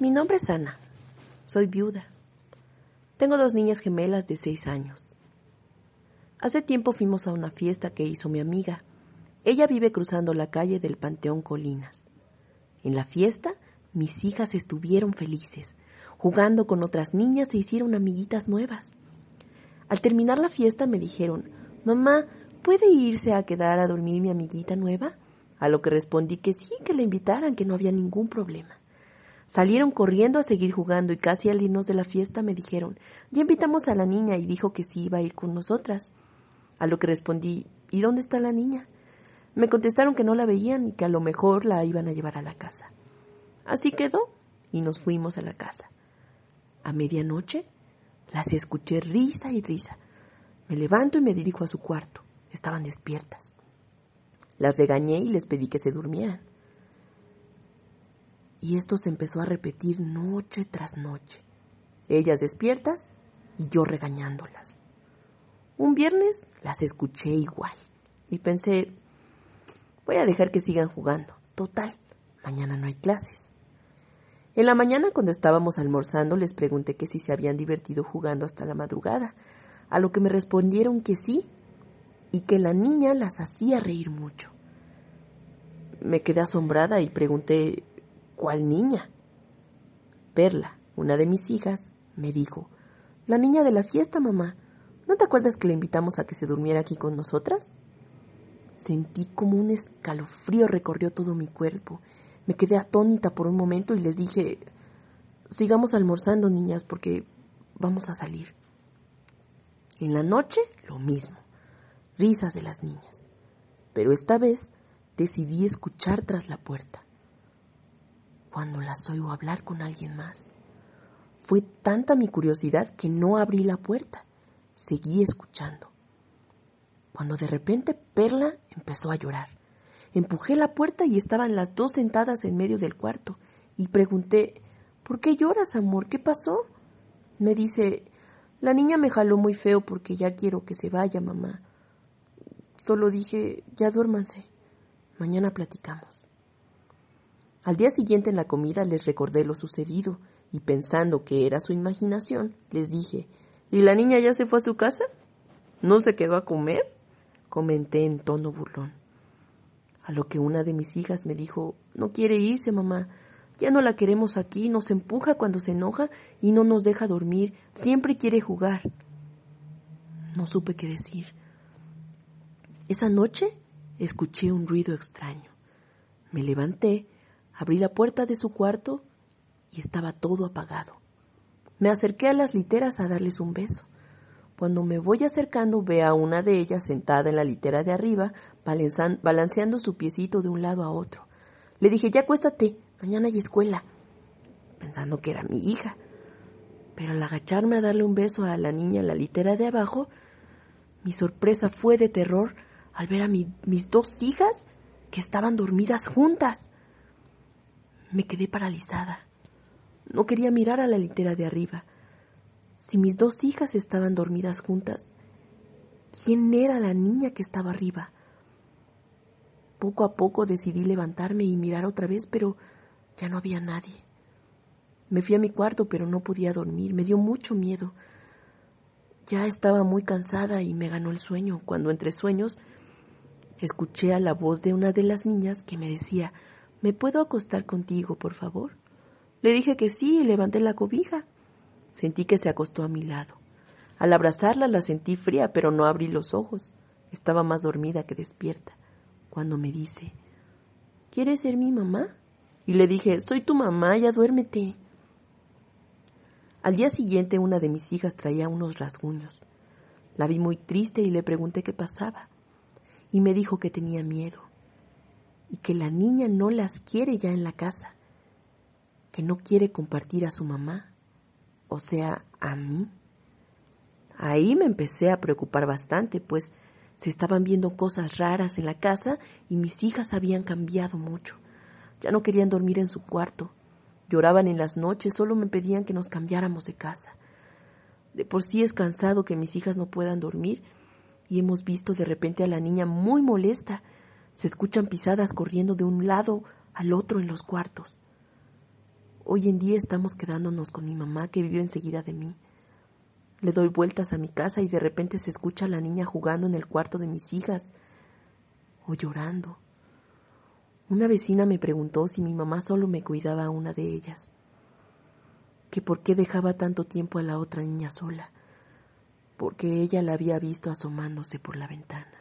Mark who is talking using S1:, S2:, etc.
S1: Mi nombre es Ana. Soy viuda. Tengo dos niñas gemelas de seis años. Hace tiempo fuimos a una fiesta que hizo mi amiga. Ella vive cruzando la calle del Panteón Colinas. En la fiesta, mis hijas estuvieron felices. Jugando con otras niñas se hicieron amiguitas nuevas. Al terminar la fiesta me dijeron, Mamá, ¿puede irse a quedar a dormir mi amiguita nueva? A lo que respondí que sí, que la invitaran, que no había ningún problema. Salieron corriendo a seguir jugando y casi al irnos de la fiesta me dijeron, ya invitamos a la niña y dijo que sí iba a ir con nosotras. A lo que respondí, ¿y dónde está la niña? Me contestaron que no la veían y que a lo mejor la iban a llevar a la casa. Así quedó y nos fuimos a la casa. A medianoche las escuché risa y risa. Me levanto y me dirijo a su cuarto. Estaban despiertas. Las regañé y les pedí que se durmieran. Y esto se empezó a repetir noche tras noche. Ellas despiertas y yo regañándolas. Un viernes las escuché igual y pensé, voy a dejar que sigan jugando. Total, mañana no hay clases. En la mañana cuando estábamos almorzando les pregunté que si se habían divertido jugando hasta la madrugada, a lo que me respondieron que sí y que la niña las hacía reír mucho. Me quedé asombrada y pregunté ¿Cuál niña? Perla, una de mis hijas, me dijo, la niña de la fiesta, mamá. ¿No te acuerdas que la invitamos a que se durmiera aquí con nosotras? Sentí como un escalofrío recorrió todo mi cuerpo. Me quedé atónita por un momento y les dije, sigamos almorzando, niñas, porque vamos a salir. En la noche, lo mismo. Risas de las niñas. Pero esta vez decidí escuchar tras la puerta cuando las oigo hablar con alguien más. Fue tanta mi curiosidad que no abrí la puerta. Seguí escuchando. Cuando de repente Perla empezó a llorar. Empujé la puerta y estaban las dos sentadas en medio del cuarto. Y pregunté, ¿por qué lloras, amor? ¿Qué pasó? Me dice, la niña me jaló muy feo porque ya quiero que se vaya, mamá. Solo dije, ya duérmanse. Mañana platicamos. Al día siguiente en la comida les recordé lo sucedido y pensando que era su imaginación, les dije, ¿y la niña ya se fue a su casa? ¿No se quedó a comer? Comenté en tono burlón. A lo que una de mis hijas me dijo, no quiere irse, mamá. Ya no la queremos aquí, nos empuja cuando se enoja y no nos deja dormir, siempre quiere jugar. No supe qué decir. Esa noche escuché un ruido extraño. Me levanté Abrí la puerta de su cuarto y estaba todo apagado. Me acerqué a las literas a darles un beso. Cuando me voy acercando ve a una de ellas sentada en la litera de arriba, balanceando su piecito de un lado a otro. Le dije, ya acuéstate, mañana hay escuela, pensando que era mi hija. Pero al agacharme a darle un beso a la niña en la litera de abajo, mi sorpresa fue de terror al ver a mis dos hijas que estaban dormidas juntas. Me quedé paralizada. No quería mirar a la litera de arriba. Si mis dos hijas estaban dormidas juntas, ¿quién era la niña que estaba arriba? Poco a poco decidí levantarme y mirar otra vez, pero ya no había nadie. Me fui a mi cuarto, pero no podía dormir. Me dio mucho miedo. Ya estaba muy cansada y me ganó el sueño, cuando entre sueños escuché a la voz de una de las niñas que me decía ¿Me puedo acostar contigo, por favor? Le dije que sí y levanté la cobija. Sentí que se acostó a mi lado. Al abrazarla la sentí fría, pero no abrí los ojos. Estaba más dormida que despierta. Cuando me dice, ¿Quieres ser mi mamá? Y le dije, soy tu mamá, ya duérmete. Al día siguiente una de mis hijas traía unos rasguños. La vi muy triste y le pregunté qué pasaba. Y me dijo que tenía miedo y que la niña no las quiere ya en la casa. que no quiere compartir a su mamá, o sea, a mí. Ahí me empecé a preocupar bastante, pues se estaban viendo cosas raras en la casa y mis hijas habían cambiado mucho. Ya no querían dormir en su cuarto. Lloraban en las noches, solo me pedían que nos cambiáramos de casa. De por sí es cansado que mis hijas no puedan dormir y hemos visto de repente a la niña muy molesta. Se escuchan pisadas corriendo de un lado al otro en los cuartos. Hoy en día estamos quedándonos con mi mamá que vive enseguida de mí. Le doy vueltas a mi casa y de repente se escucha a la niña jugando en el cuarto de mis hijas o llorando. Una vecina me preguntó si mi mamá solo me cuidaba a una de ellas, que por qué dejaba tanto tiempo a la otra niña sola, porque ella la había visto asomándose por la ventana.